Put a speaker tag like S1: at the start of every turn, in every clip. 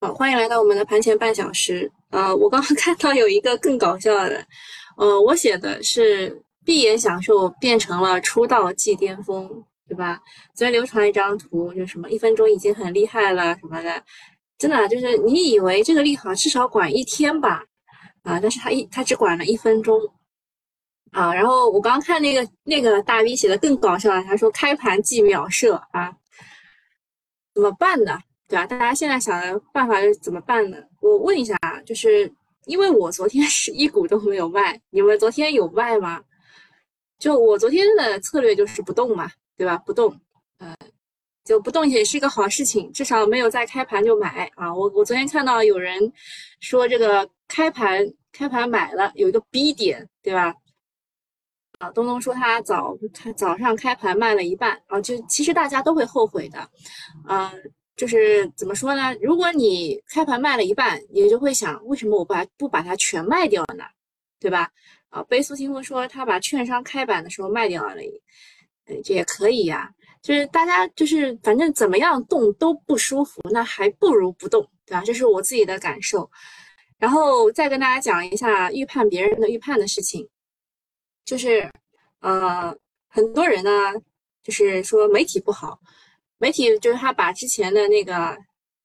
S1: 好，欢迎来到我们的盘前半小时。呃，我刚刚 看到有一个更搞笑的，呃，我写的是闭眼享受变成了出道即巅峰，对吧？昨天流传一张图，就什么一分钟已经很厉害了什么的，真的就是你以为这个利好至少管一天吧，啊，但是他一他只管了一分钟。啊，然后我刚看那个那个大 V 写的更搞笑了，他说开盘即秒射啊，怎么办呢？对吧？大家现在想的办法是怎么办呢？我问一下啊，就是因为我昨天 是一股都没有卖，你们昨天有卖吗？就我昨天的策略就是不动嘛，对吧？不动，呃，就不动也是一个好事情，至少没有在开盘就买啊。我我昨天看到有人说这个开盘开盘买了有一个 B 点，对吧？啊，东东说他早他早上开盘卖了一半啊，就其实大家都会后悔的，嗯，就是怎么说呢？如果你开盘卖了一半，你就会想，为什么我把不把它全卖掉了呢？对吧？啊，贝苏清风说他把券商开板的时候卖掉了，嗯，这也可以呀。就是大家就是反正怎么样动都不舒服，那还不如不动，对吧？这是我自己的感受。然后再跟大家讲一下预判别人的预判的事情。就是，呃，很多人呢，就是说媒体不好，媒体就是他把之前的那个，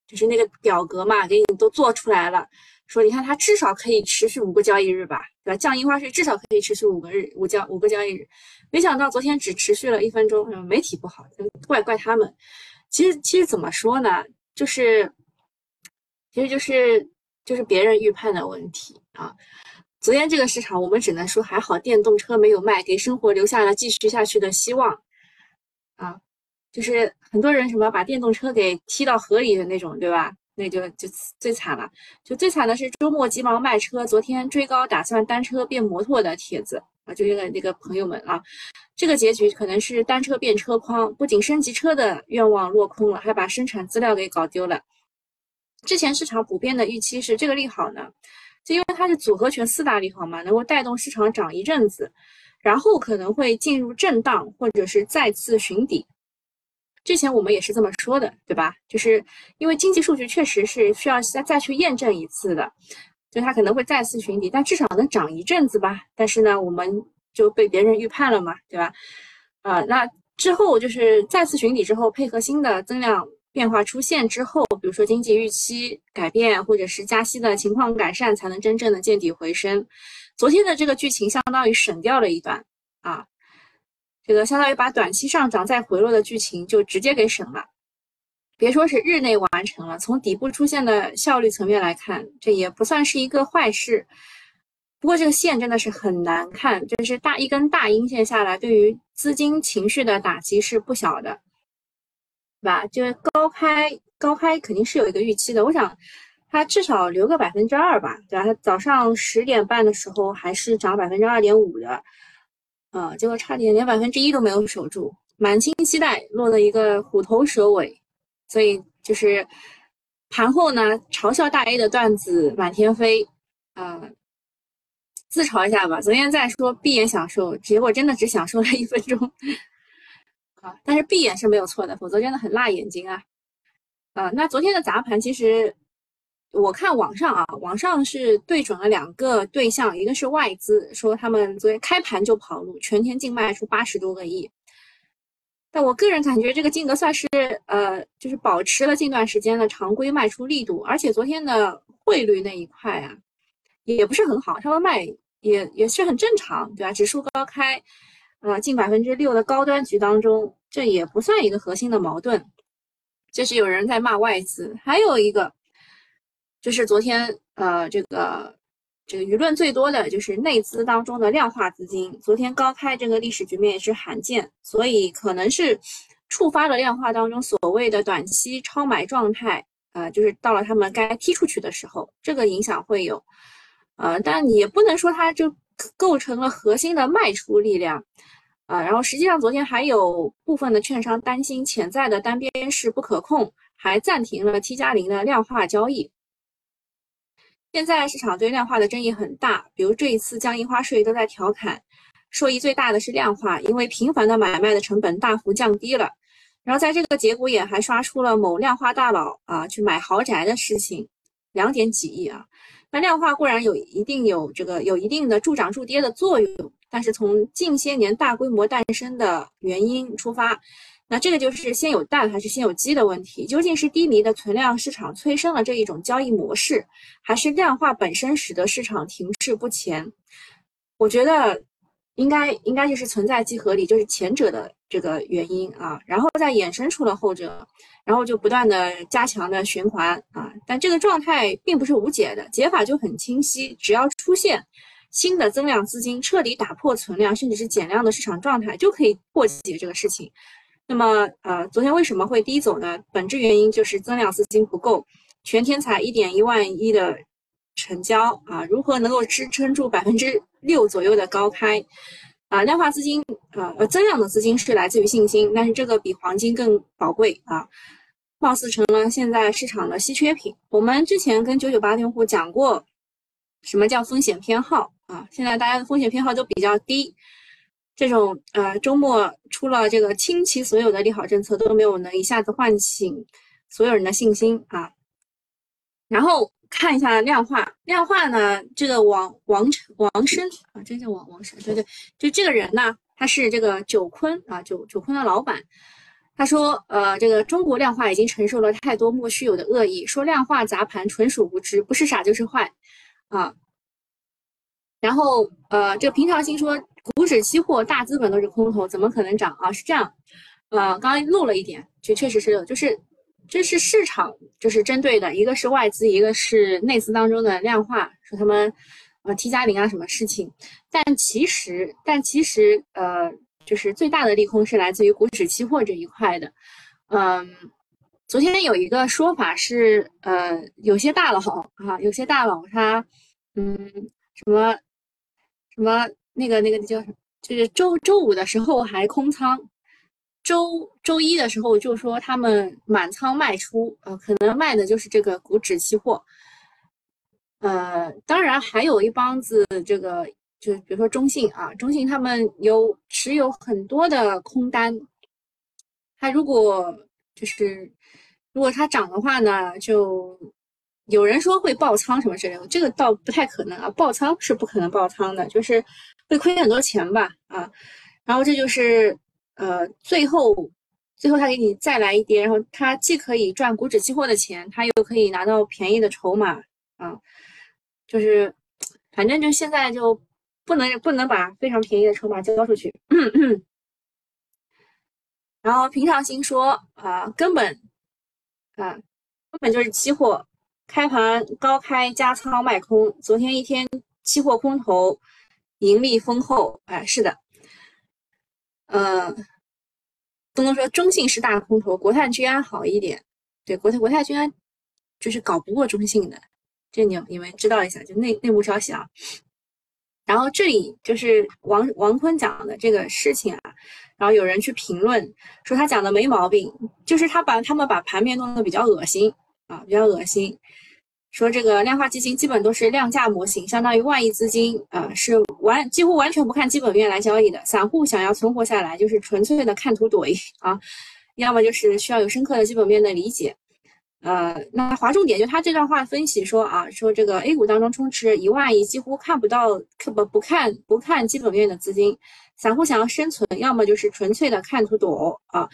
S1: 就是那个表格嘛，给你都做出来了，说你看它至少可以持续五个交易日吧，对吧？降印花税至少可以持续五个日，五交五个交易日，没想到昨天只持续了一分钟，媒体不好，怪怪他们。其实其实怎么说呢，就是，其实就是就是别人预判的问题啊。昨天这个市场，我们只能说还好，电动车没有卖，给生活留下了继续下去的希望。啊，就是很多人什么把电动车给踢到河里的那种，对吧？那就就最惨了。就最惨的是周末急忙卖车，昨天追高打算单车变摩托的帖子啊，就那个那个朋友们啊，这个结局可能是单车变车筐，不仅升级车的愿望落空了，还把生产资料给搞丢了。之前市场普遍的预期是这个利好呢。就因为它是组合拳四大利好嘛，能够带动市场涨一阵子，然后可能会进入震荡或者是再次寻底。之前我们也是这么说的，对吧？就是因为经济数据确实是需要再再去验证一次的，就它可能会再次寻底，但至少能涨一阵子吧。但是呢，我们就被别人预判了嘛，对吧？啊，那之后就是再次寻底之后，配合新的增量。变化出现之后，比如说经济预期改变，或者是加息的情况改善，才能真正的见底回升。昨天的这个剧情相当于省掉了一段啊，这个相当于把短期上涨再回落的剧情就直接给省了。别说是日内完成了，从底部出现的效率层面来看，这也不算是一个坏事。不过这个线真的是很难看，就是大一根大阴线下来，对于资金情绪的打击是不小的。对吧，就是高开高开肯定是有一个预期的，我想它至少留个百分之二吧，对吧？它早上十点半的时候还是涨百分之二点五的，啊，结果差点连百分之一都没有守住，满清期待落了一个虎头蛇尾，所以就是盘后呢嘲笑大 A 的段子满天飞，啊，自嘲一下吧。昨天在说闭眼享受，结果真的只享受了一分钟。啊，但是闭眼是没有错的，否则真的很辣眼睛啊！啊，那昨天的砸盘，其实我看网上啊，网上是对准了两个对象，一个是外资，说他们昨天开盘就跑路，全天净卖出八十多个亿。但我个人感觉这个金额算是呃，就是保持了近段时间的常规卖出力度，而且昨天的汇率那一块啊，也不是很好，稍微卖也也是很正常，对吧？指数高开。呃，近百分之六的高端局当中，这也不算一个核心的矛盾。这是有人在骂外资，还有一个就是昨天呃，这个这个舆论最多的就是内资当中的量化资金，昨天高开这个历史局面也是罕见，所以可能是触发了量化当中所谓的短期超买状态，呃，就是到了他们该踢出去的时候，这个影响会有，呃，但也不能说它就构成了核心的卖出力量。啊，然后实际上昨天还有部分的券商担心潜在的单边是不可控，还暂停了 T 加零的量化交易。现在市场对量化的争议很大，比如这一次降印花税都在调侃，受益最大的是量化，因为频繁的买卖的成本大幅降低了。然后在这个节骨眼还刷出了某量化大佬啊去买豪宅的事情，两点几亿啊。那量化固然有一定有这个有一定的助涨助跌的作用，但是从近些年大规模诞生的原因出发，那这个就是先有蛋还是先有鸡的问题。究竟是低迷的存量市场催生了这一种交易模式，还是量化本身使得市场停滞不前？我觉得应该应该就是存在即合理，就是前者的这个原因啊，然后再衍生出了后者。然后就不断的加强的循环啊，但这个状态并不是无解的，解法就很清晰，只要出现新的增量资金彻底打破存量甚至是减量的市场状态，就可以破解这个事情。那么呃，昨天为什么会低走呢？本质原因就是增量资金不够，全天才一点一万亿的成交啊，如何能够支撑住百分之六左右的高开？啊，量化资金，呃呃，增量的资金是来自于信心，但是这个比黄金更宝贵啊，貌似成了现在市场的稀缺品。我们之前跟九九八用户讲过，什么叫风险偏好啊？现在大家的风险偏好都比较低，这种呃周末出了这个倾其所有的利好政策都没有能一下子唤醒所有人的信心啊，然后。看一下量化，量化呢？这个王王王生啊，真叫王王生，对对，就这个人呢，他是这个九坤啊，九九坤的老板。他说，呃，这个中国量化已经承受了太多莫须有的恶意，说量化砸盘纯属无知，不是傻就是坏啊。然后，呃，这个平常心说，股指期货大资本都是空头，怎么可能涨啊？是这样，呃，刚刚漏了一点，就确实是有，就是。这是市场就是针对的，一个是外资，一个是内资当中的量化，说他们呃 T 加零啊什么事情，但其实但其实呃就是最大的利空是来自于股指期货这一块的，嗯，昨天有一个说法是呃有些大佬啊，有些大佬他嗯什么什么那个那个叫什么，就是周周五的时候还空仓。周周一的时候就说他们满仓卖出，呃，可能卖的就是这个股指期货，呃，当然还有一帮子这个，就比如说中信啊，中信他们有持有很多的空单，他如果就是如果它涨的话呢，就有人说会爆仓什么之类的，这个倒不太可能啊，爆仓是不可能爆仓的，就是会亏很多钱吧，啊，然后这就是。呃，最后，最后他给你再来一跌，然后他既可以赚股指期货的钱，他又可以拿到便宜的筹码啊，就是，反正就现在就不能不能把非常便宜的筹码交出去。然后平常心说啊，根本啊，根本就是期货开盘高开加仓卖空，昨天一天期货空头盈利丰厚，哎，是的。呃，不能说中信是大空头，国泰君安好一点。对，国泰国泰君安就是搞不过中信的，这你你们知道一下，就内内部消息啊。然后这里就是王王坤讲的这个事情啊，然后有人去评论说他讲的没毛病，就是他把他们把盘面弄得比较恶心啊，比较恶心。说这个量化基金基本都是量价模型，相当于万亿资金啊，是完几乎完全不看基本面来交易的。散户想要存活下来，就是纯粹的看图怼 啊，要么就是需要有深刻的基本面的理解。呃，那划重点就他这段话分析说啊，说这个 A 股当中充斥一万亿几乎看不到、不不看不看基本面的资金，散户想要生存，要么就是纯粹的看图躲啊。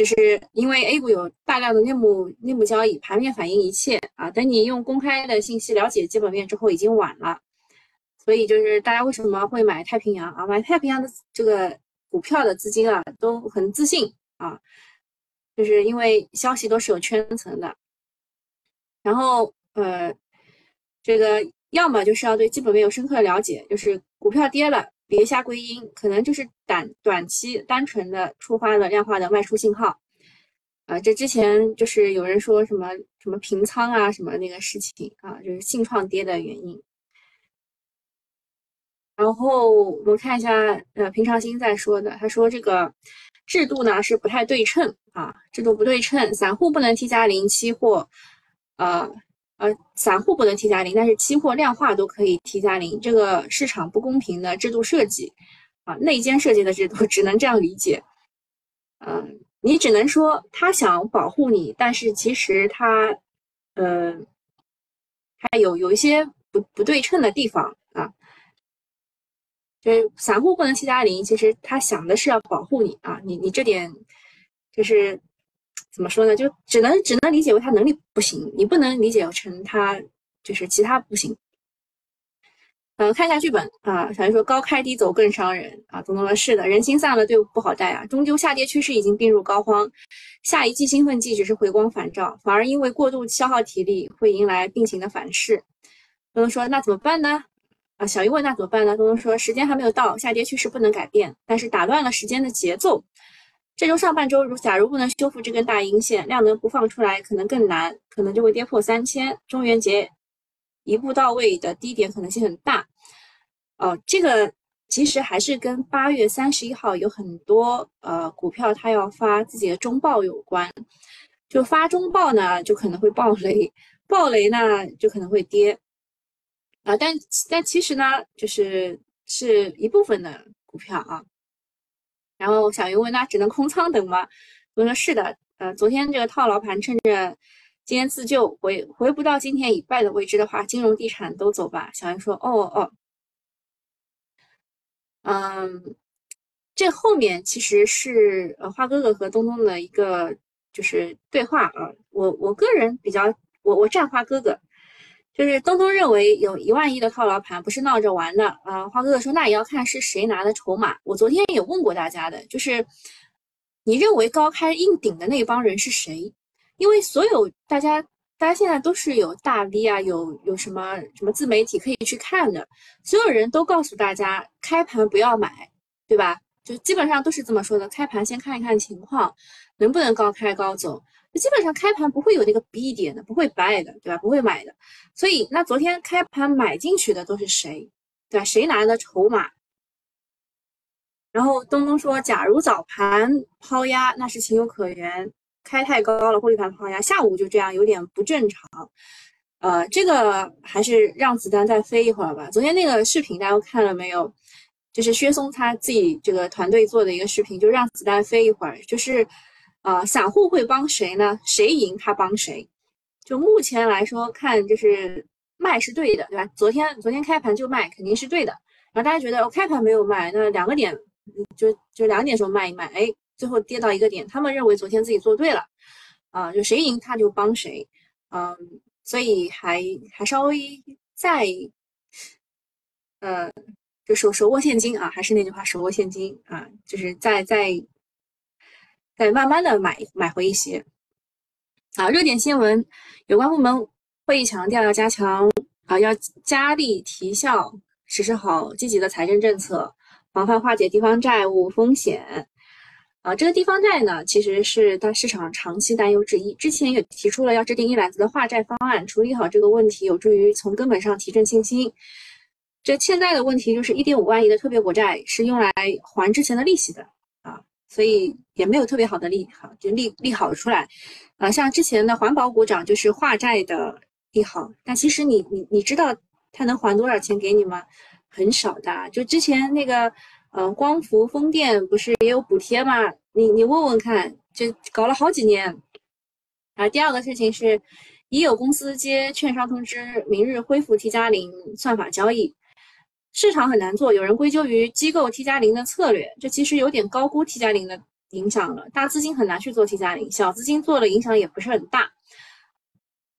S1: 就是因为 A 股有大量的内幕内幕交易，盘面反映一切啊。等你用公开的信息了解基本面之后，已经晚了。所以就是大家为什么会买太平洋啊？买太平洋的这个股票的资金啊，都很自信啊，就是因为消息都是有圈层的。然后呃，这个要么就是要对基本面有深刻的了解，就是股票跌了。别瞎归因，可能就是短短期单纯的触发了量化的卖出信号，啊，这之前就是有人说什么什么平仓啊，什么那个事情啊，就是信创跌的原因。然后我们看一下，呃，平常心在说的，他说这个制度呢是不太对称啊，制度不对称，散户不能 T 加零，期货，呃。呃，散户不能 T 加零，但是期货量化都可以 T 加零，这个市场不公平的制度设计，啊，内奸设计的制度 只能这样理解。嗯，你只能说他想保护你，但是其实他，呃，他有有一些不不对称的地方啊。就是散户不能 T 加零，其实他想的是要保护你啊，你你这点就是怎么说呢？就只能只能理解为他能力不行，你不能理解成他就是其他不行。嗯，看一下剧本啊。小鱼说高开低走更伤人啊。东东说是的，人心散了，队伍不好带啊。终究下跌趋势已经病入膏肓，下一季兴奋剂只是回光返照，反而因为过度消耗体力会迎来病情的反噬。东东说那怎么办呢？啊，小鱼问那怎么办呢？东东说时间还没有到，下跌趋势不能改变，但是打乱了时间的节奏。这周上半周如假如不能修复这根大阴线，量能不放出来可能更难，可能就会跌破三千。中元节。一步到位的低点可能性很大，哦，这个其实还是跟八月三十一号有很多呃股票它要发自己的中报有关，就发中报呢就可能会爆雷，爆雷呢就可能会跌，啊，但但其实呢就是是一部分的股票啊，然后小云问那只能空仓等吗？我说是的，呃，昨天这个套牢盘趁着。今天自救回回不到今天已败的位置的话，金融地产都走吧。小云说：“哦哦，嗯，这后面其实是呃花哥哥和东东的一个就是对话啊。我我个人比较我我站花哥哥，就是东东认为有一万亿的套牢盘不是闹着玩的啊。花哥哥说那也要看是谁拿的筹码。我昨天也问过大家的，就是你认为高开硬顶的那帮人是谁？”因为所有大家，大家现在都是有大 V 啊，有有什么什么自媒体可以去看的，所有人都告诉大家开盘不要买，对吧？就基本上都是这么说的，开盘先看一看情况，能不能高开高走。基本上开盘不会有那个 B 点的，不会 buy 的，对吧？不会买的。所以那昨天开盘买进去的都是谁，对吧？谁拿的筹码？然后东东说，假如早盘抛压，那是情有可原。开太高了，获利盘抛压，下午就这样有点不正常，呃，这个还是让子弹再飞一会儿吧。昨天那个视频大家看了没有？就是薛松他自己这个团队做的一个视频，就让子弹飞一会儿，就是，啊，散户会帮谁呢？谁赢他帮谁。就目前来说看，就是卖是对的，对吧？昨天昨天开盘就卖，肯定是对的。然后大家觉得我开盘没有卖，那两个点就就两点时候卖一卖，哎。最后跌到一个点，他们认为昨天自己做对了，啊，就谁赢他就帮谁，嗯，所以还还稍微再，呃，就手手握现金啊，还是那句话，手握现金啊，就是再再再慢慢的买买回一些，啊，热点新闻，有关部门会议强调要加强啊，要加力提效，实施好积极的财政政策，防范化解地方债务风险。啊，这个地方债呢，其实是大市场长期担忧之一。之前也提出了要制定一揽子的化债方案，处理好这个问题，有助于从根本上提振信心。这欠债的问题就是一点五万亿的特别国债是用来还之前的利息的，所以也没有特别好的利好，就利利好出来。啊，像之前的环保股涨就是化债的利好，但其实你你你知道它能还多少钱给你吗？很少的，就之前那个。嗯，光伏、风电不是也有补贴吗？你你问问看，就搞了好几年。啊，第二个事情是，已有公司接券商通知，明日恢复 T 加零算法交易。市场很难做，有人归咎于机构 T 加零的策略，这其实有点高估 T 加零的影响了。大资金很难去做 T 加零，小资金做了影响也不是很大。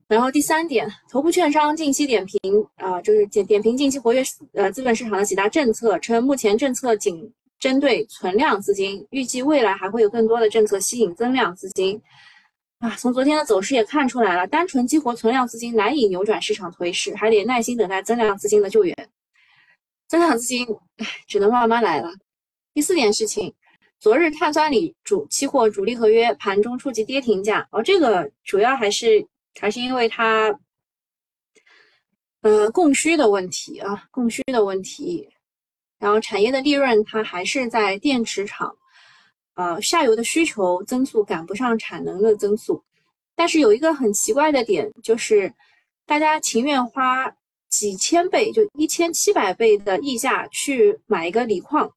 S1: 然后第三点，头部券商近期点评啊，就是点点评近期活跃呃资本市场的几大政策，称目前政策仅针对存量资金，预计未来还会有更多的政策吸引增量资金。啊，从昨天的走势也看出来了，单纯激活存量资金难以扭转市场颓势，还得耐心等待增量资金的救援。增长资金，唉，只能慢慢来了。第四点事情，昨日碳酸锂主期货主力合约盘中触及跌停价，哦，这个主要还是。还是因为它，呃，供需的问题啊，供需的问题，然后产业的利润它还是在电池厂，呃，下游的需求增速赶不上产能的增速，但是有一个很奇怪的点，就是大家情愿花几千倍，就一千七百倍的溢价去买一个锂矿，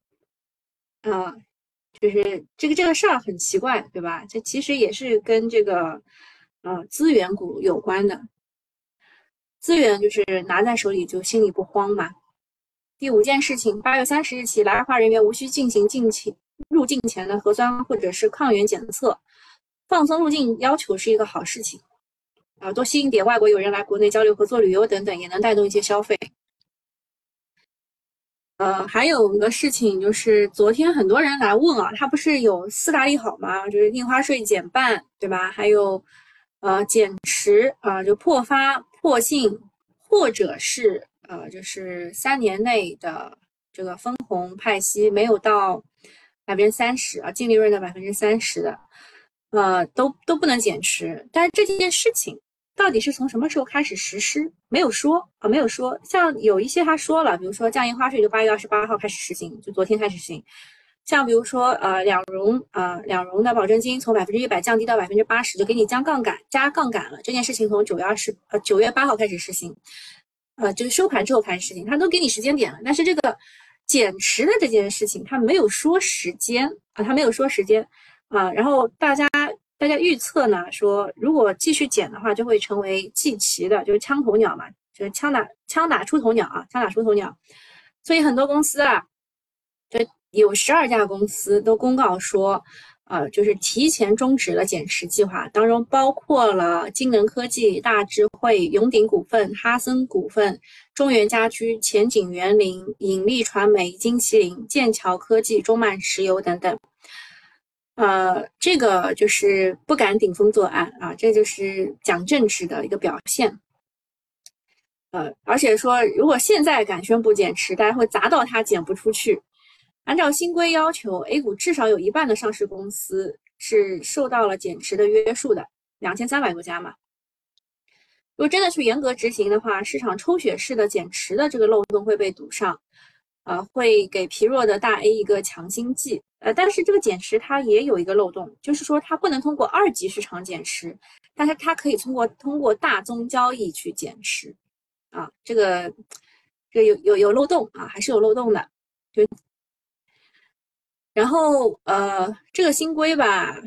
S1: 啊，就是这个这个事儿很奇怪，对吧？这其实也是跟这个呃资源股有关的，资源就是拿在手里就心里不慌嘛。第五件事情，八月三十日起，来华人员无需进行进前入境前的核酸或者是抗原检测，放松入境要求是一个好事情啊，多吸引点外国友人来国内交流、合作、旅游等等，也能带动一些消费。呃，还有一个事情就是，昨天很多人来问啊，他不是有四大利好吗？就是印花税减半，对吧？还有，呃，减持啊，就破发破信，或者是呃，就是三年内的这个分红派息没有到百分之三十啊，净利润的百分之三十的，呃，都都不能减持。但是这件事情。到底是从什么时候开始实施？没有说啊，没有说。像有一些他说了，比如说降印花税就八月二十八号开始实行，就昨天开始实行。像比如说呃两融啊两融的保证金从百分之一百降低到百分之八十，就给你降杠杆加杠杆了。这件事情从九月二十呃九月八号开始实行，呃就是收盘之后开始实行，他都给你时间点了。但是这个减持的这件事情他没有说时间啊，他没有说时间啊，然后大家。大家预测呢，说如果继续减的话，就会成为季旗的，就是枪头鸟嘛，就是枪打枪打出头鸟啊，枪打出头鸟。所以很多公司啊，就有十二家公司都公告说，呃，就是提前终止了减持计划，当中包括了金能科技、大智慧、永鼎股份、哈森股份、中原家居、前景园林、引力传媒、金麒麟、剑桥科技、中曼石油等等。呃，这个就是不敢顶风作案啊，这就是讲政治的一个表现。呃，而且说，如果现在敢宣布减持，大家会砸到它减不出去。按照新规要求，A 股至少有一半的上市公司是受到了减持的约束的，两千三百多家嘛。如果真的去严格执行的话，市场抽血式的减持的这个漏洞会被堵上。呃，会给疲弱的大 A 一个强心剂。呃，但是这个减持它也有一个漏洞，就是说它不能通过二级市场减持，但是它可以通过通过大宗交易去减持。啊，这个这个有有有漏洞啊，还是有漏洞的。就然后呃，这个新规吧，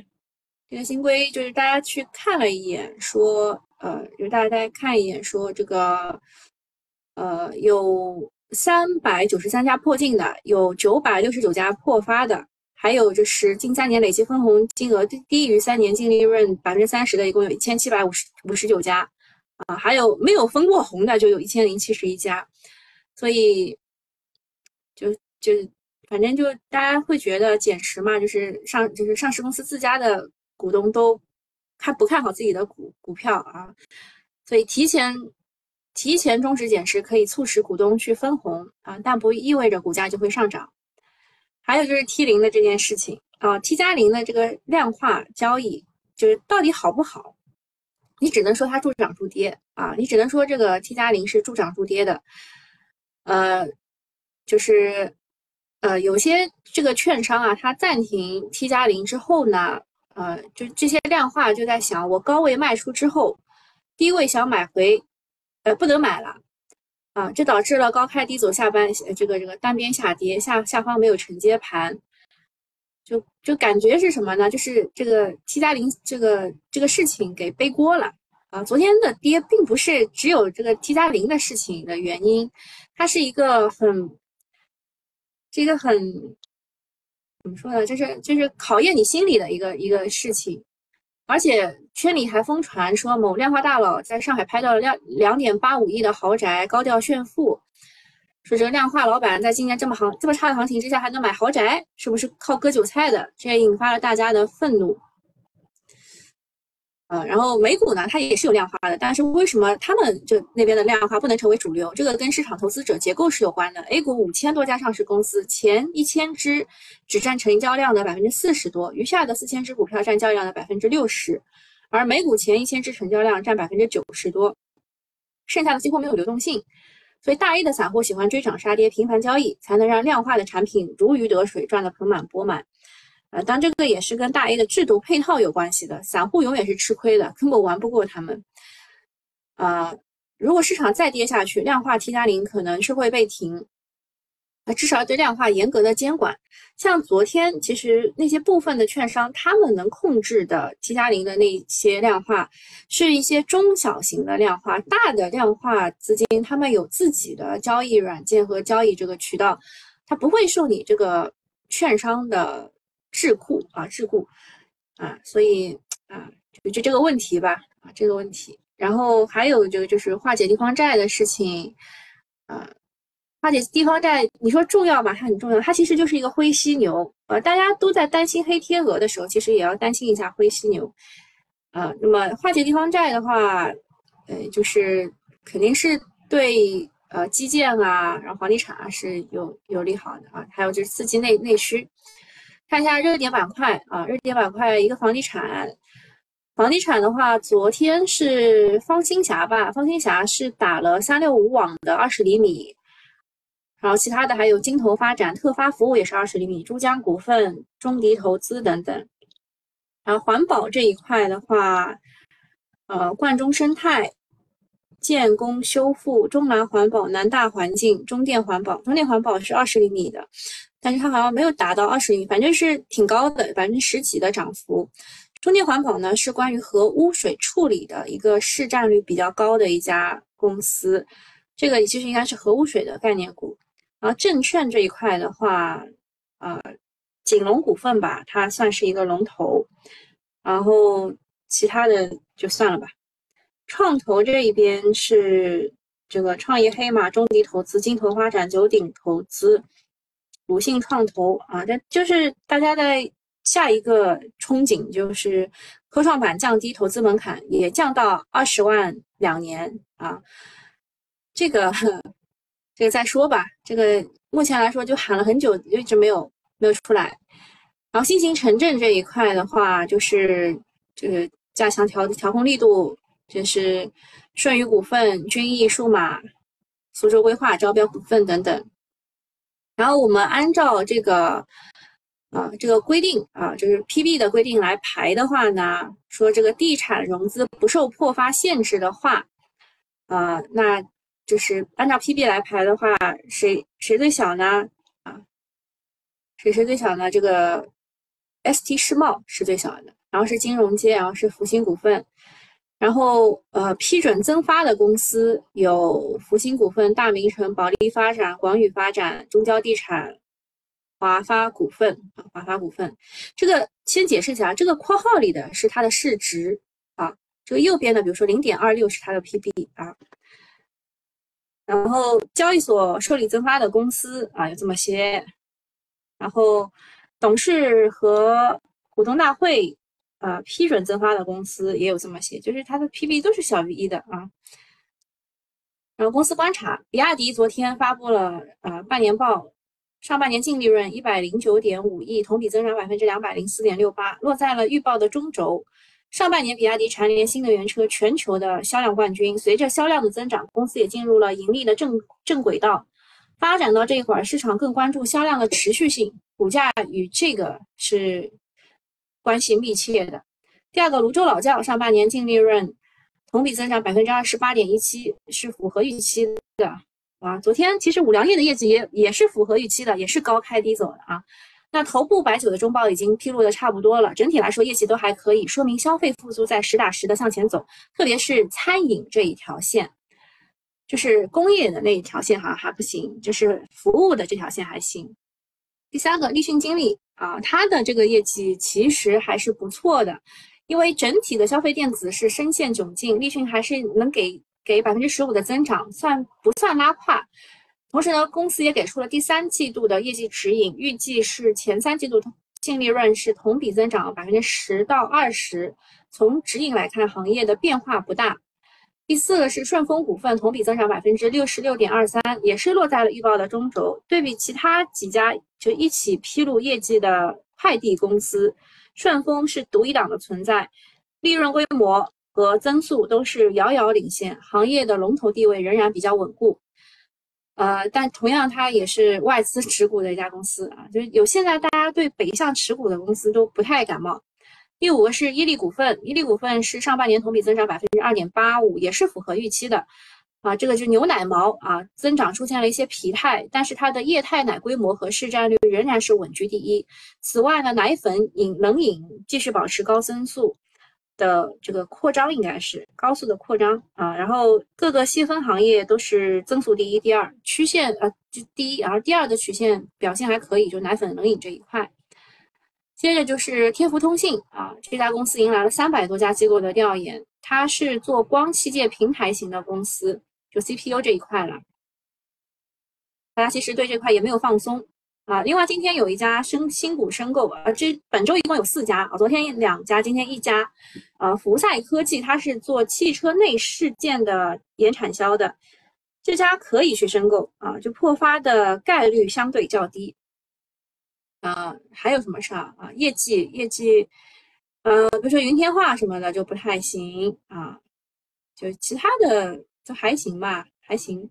S1: 这个新规就是大家去看了一眼，说呃，就是大家再看一眼，说这个呃有。三百九十三家破净的，有九百六十九家破发的，还有就是近三年累计分红金额低低于三年净利润百分之三十的，一共有一千七百五十五十九家，啊，还有没有分过红的，就有一千零七十一家，所以就就反正就大家会觉得减持嘛，就是上就是上市公司自家的股东都看不看好自己的股股票啊，所以提前。提前终止减持可以促使股东去分红啊，但不意味着股价就会上涨。还有就是 T 零的这件事情啊，T 加零的这个量化交易就是到底好不好？你只能说它助涨助跌啊，你只能说这个 T 加零是助涨助跌的。呃，就是呃，有些这个券商啊，它暂停 T 加零之后呢，呃，就这些量化就在想，我高位卖出之后，低位想买回。呃，不能买了，啊，这导致了高开低走，下班这个这个单边下跌，下下方没有承接盘，就就感觉是什么呢？就是这个 T 加零这个这个事情给背锅了啊！昨天的跌并不是只有这个 T 加零的事情的原因，它是一个很，是一个很怎么说呢？就是就是考验你心理的一个一个事情。而且圈里还疯传说某量化大佬在上海拍到了两两点八五亿的豪宅，高调炫富。说这个量化老板在今年这么行这么差的行情之下还能买豪宅，是不是靠割韭菜的？这也引发了大家的愤怒。呃，然后美股呢，它也是有量化的，但是为什么他们就那边的量化不能成为主流？这个跟市场投资者结构是有关的。A 股五千多家上市公司，前一千只只占成交量的百分之四十多，余下的四千只股票占交易量的百分之六十，而美股前一千只成交量占百分之九十多，剩下的几乎没有流动性。所以大 A 的散户喜欢追涨杀跌，频繁交易，才能让量化的产品如鱼得水，赚得盆满钵满。呃，但这个也是跟大 A 的制度配套有关系的，散户永远是吃亏的，根本玩不过他们。啊，如果市场再跌下去，量化 T 加零可能是会被停。啊，至少要对量化严格的监管。像昨天，其实那些部分的券商，他们能控制的 T 加零的那些量化，是一些中小型的量化，大的量化资金，他们有自己的交易软件和交易这个渠道，它不会受你这个券商的桎梏啊，桎梏啊，所以啊，就就这个问题吧，啊，这个问题。然后还有就就是化解地方债的事情，啊。化解地方债，你说重要吗？它很重要，它其实就是一个灰犀牛。呃，大家都在担心黑天鹅的时候，其实也要担心一下灰犀牛。啊，那么化解地方债的话，呃，就是肯定是对呃基建啊，然后房地产啊是有有利好的啊。还有就是刺激内内需。看一下热点板块啊，热点板块一个房地产，房地产的话，昨天是方兴霞吧？方兴霞是打了三六五网的二十厘米。然后其他的还有金投发展、特发服务也是二十厘米，珠江股份、中迪投资等等。然后环保这一块的话，呃，冠中生态、建工修复、中南环保、南大环境、中电环保，中电环保是二十厘米的，但是它好像没有达到二十厘米，反正是挺高的，百分之十几的涨幅。中电环保呢是关于核污水处理的一个市占率比较高的一家公司，这个其实应该是核污水的概念股。然后证券这一块的话，呃，锦龙股份吧，它算是一个龙头，然后其他的就算了吧。创投这一边是这个创业黑马、中迪投资、金投发展、九鼎投资、鲁信创投啊，这就是大家的下一个憧憬，就是科创板降低投资门槛，也降到二十万两年啊，这个。这个再说吧，这个目前来说就喊了很久，一直没有没有出来。然后新型城镇这一块的话，就是这个加强调调控力度，就是顺宇股份、君毅数码、苏州规划、招标股份等等。然后我们按照这个啊这个规定啊，就是 PB 的规定来排的话呢，说这个地产融资不受破发限制的话，啊那。就是按照 PB 来排的话，谁谁最小呢？啊，谁谁最小呢？这个 ST 世贸是最小的，然后是金融街，然后是福星股份，然后呃批准增发的公司有福星股份、大明城、保利发展、广宇发展、中交地产、华发股份啊，华发股份。这个先解释一下，这个括号里的是它的市值啊，这个右边的比如说零点二六是它的 PB 啊。然后交易所受理增发的公司啊有这么些，然后董事和股东大会啊批准增发的公司也有这么些，就是它的 PB 都是小于一的啊。然后公司观察，比亚迪昨天发布了啊半年报，上半年净利润一百零九点五亿，同比增长百分之两百零四点六八，落在了预报的中轴。上半年，比亚迪蝉联新能源车全球的销量冠军。随着销量的增长，公司也进入了盈利的正正轨道。发展到这一会儿，市场更关注销量的持续性，股价与这个是关系密切的。第二个，泸州老窖上半年净利润同比增长百分之二十八点一七，是符合预期的。啊，昨天其实五粮液的业绩也也是符合预期的，也是高开低走的啊。那头部白酒的中报已经披露的差不多了，整体来说业绩都还可以，说明消费复苏在实打实的向前走，特别是餐饮这一条线，就是工业的那一条线好像还不行，就是服务的这条线还行。第三个，立讯精密啊，它的这个业绩其实还是不错的，因为整体的消费电子是深陷窘境，立讯还是能给给百分之十五的增长，算不算拉胯？同时呢，公司也给出了第三季度的业绩指引，预计是前三季度净利润是同比增长百分之十到二十。从指引来看，行业的变化不大。第四个是顺丰股份，同比增长百分之六十六点二三，也是落在了预报的中轴。对比其他几家就一起披露业绩的快递公司，顺丰是独一档的存在，利润规模和增速都是遥遥领先，行业的龙头地位仍然比较稳固。呃，但同样，它也是外资持股的一家公司啊，就是有现在大家对北向持股的公司都不太感冒。第五个是伊利股份，伊利股份是上半年同比增长百分之二点八五，也是符合预期的。啊，这个就牛奶毛啊，增长出现了一些疲态，但是它的液态奶规模和市占率仍然是稳居第一。此外呢，奶粉饮冷饮继续保持高增速的这个扩张，应该是高速的扩张啊。然后各个细分行业都是增速第一、第二，曲线呃就第一，然后第二的曲线表现还可以，就奶粉冷饮这一块。接着就是天福通信啊，这家公司迎来了三百多家机构的调研，它是做光器件平台型的公司。就 CPU 这一块了，大家其实对这块也没有放松啊。另外，今天有一家申新股申购啊，这本周一共有四家啊，昨天两家，今天一家。呃，福赛科技它是做汽车内饰件的延产销的，这家可以去申购啊，就破发的概率相对较低。啊，还有什么事儿啊？业绩业绩，呃，比如说云天化什么的就不太行啊，就其他的。就还行吧，还行。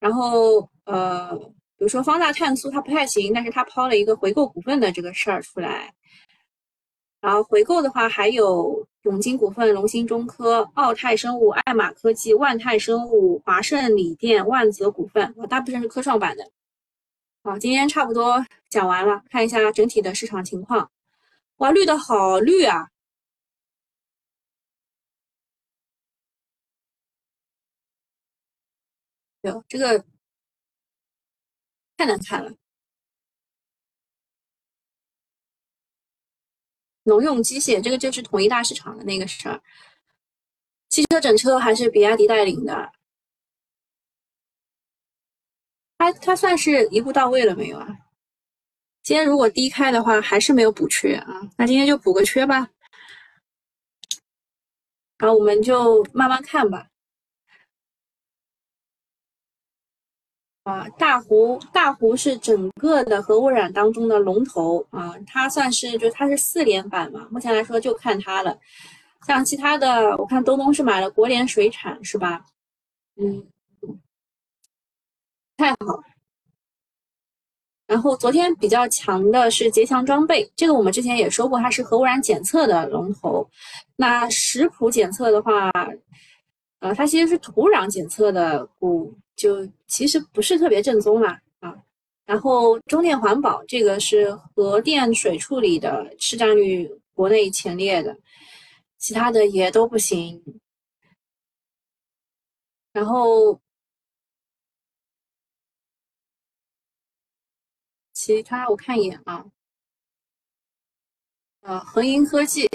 S1: 然后呃，比如说方大碳素它不太行，但是它抛了一个回购股份的这个事儿出来。然后回购的话，还有永金股份、龙芯中科、奥泰生物、爱玛科技、万泰生物、华盛锂电、万泽股份，啊，大部分是科创板的。好，今天差不多讲完了，看一下整体的市场情况。哇，绿的好绿啊！这个太难看了。农用机械，这个就是统一大市场的那个事儿。汽车整车还是比亚迪带领的，它它算是一步到位了没有啊？今天如果低开的话，还是没有补缺啊？那今天就补个缺吧。然后我们就慢慢看吧。啊，大湖大湖是整个的核污染当中的龙头啊，它算是就它是四连板嘛，目前来说就看它了。像其他的，我看东东是买了国联水产是吧？嗯，太好。然后昨天比较强的是捷强装备，这个我们之前也说过，它是核污染检测的龙头。那食谱检测的话，呃，它其实是土壤检测的股。就其实不是特别正宗啦啊，然后中电环保这个是核电水处理的市占率国内前列的，其他的也都不行。然后其他我看一眼啊，啊，恒银科技。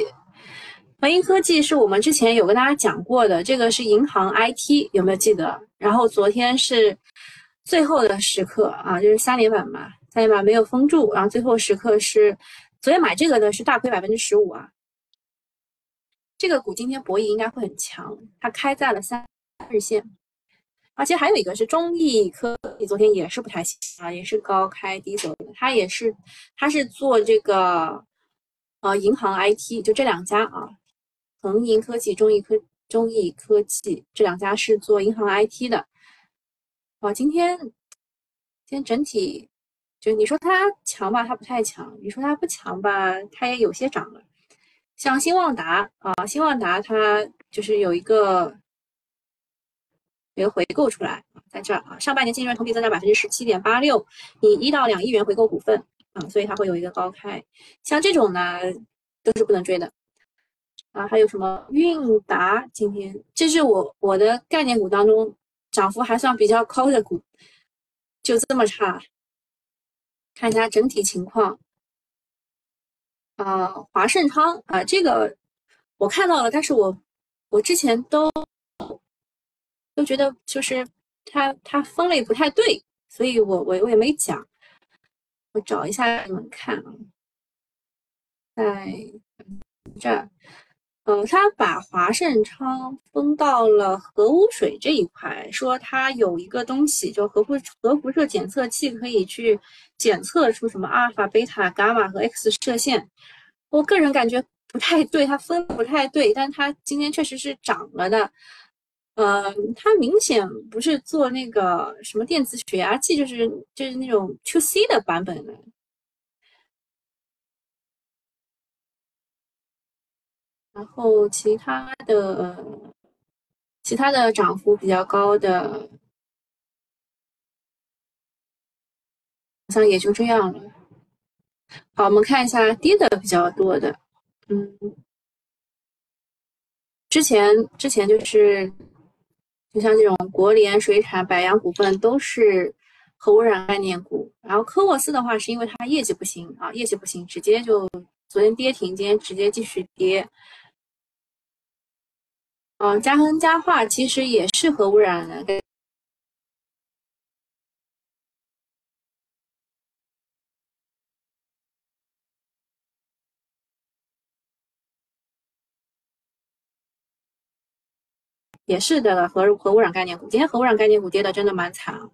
S1: 恒银科技是我们之前有跟大家讲过的，这个是银行 IT，有没有记得？然后昨天是最后的时刻啊，就是三连板嘛，三连板没有封住，然后最后时刻是昨天买这个的是大亏百分之十五啊。这个股今天博弈应该会很强，它开在了三日线，而且还有一个是中易科技，昨天也是不太行啊，也是高开低走的，它也是它是做这个呃银行 IT，就这两家啊。恒银科技、中易科、中易科技这两家是做银行 IT 的。哇，今天今天整体就你说它强吧，它不太强；你说它不强吧，它也有些涨了。像新旺达啊，新旺达它就是有一个有个回购出来，在这儿啊，上半年净利润同比增长百分之十七点八六，以一到两亿元回购股份啊，所以它会有一个高开。像这种呢，都是不能追的。啊，还有什么韵达？今天这是我我的概念股当中涨幅还算比较高的股，就这么差。看一下整体情况。啊，华盛昌啊，这个我看到了，但是我我之前都都觉得就是它它分类不太对，所以我我我也没讲。我找一下你们看啊，在这儿。呃，他把华盛昌分到了核污水这一块，说它有一个东西，就核辐核辐射检测器，可以去检测出什么阿尔法、贝塔、伽马和 X 射线。我个人感觉不太对，它分不太对，但它今天确实是涨了的。呃，它明显不是做那个什么电子血压计，就是就是那种 To C 的版本的。然后其他的，其他的涨幅比较高的，好像也就这样了。好，我们看一下跌的比较多的，嗯，之前之前就是，就像这种国联、水产、百洋股份都是核污染概念股，然后科沃斯的话是因为它业绩不行啊，业绩不行，直接就昨天跌停，今天直接继续跌。嗯，嘉亨家化其实也是核污染的，也是的核核污染概念股。今天核污染概念股跌的真的蛮惨，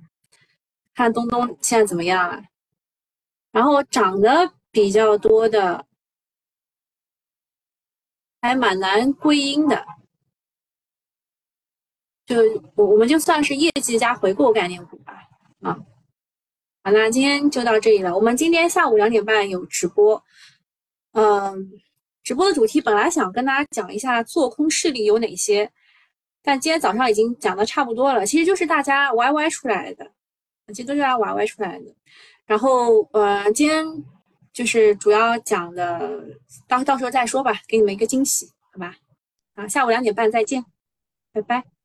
S1: 看东东现在怎么样了？然后涨的比较多的，还蛮难归因的。就我我们就算是业绩加回购概念股吧，啊，好啦，今天就到这里了。我们今天下午两点半有直播，嗯，直播的主题本来想跟大家讲一下做空势力有哪些，但今天早上已经讲的差不多了。其实就是大家 YY 出来的，其实都是大家 YY 出来的。然后呃，今天就是主要讲的，到到时候再说吧，给你们一个惊喜，好吧？啊，下午两点半再见，拜拜。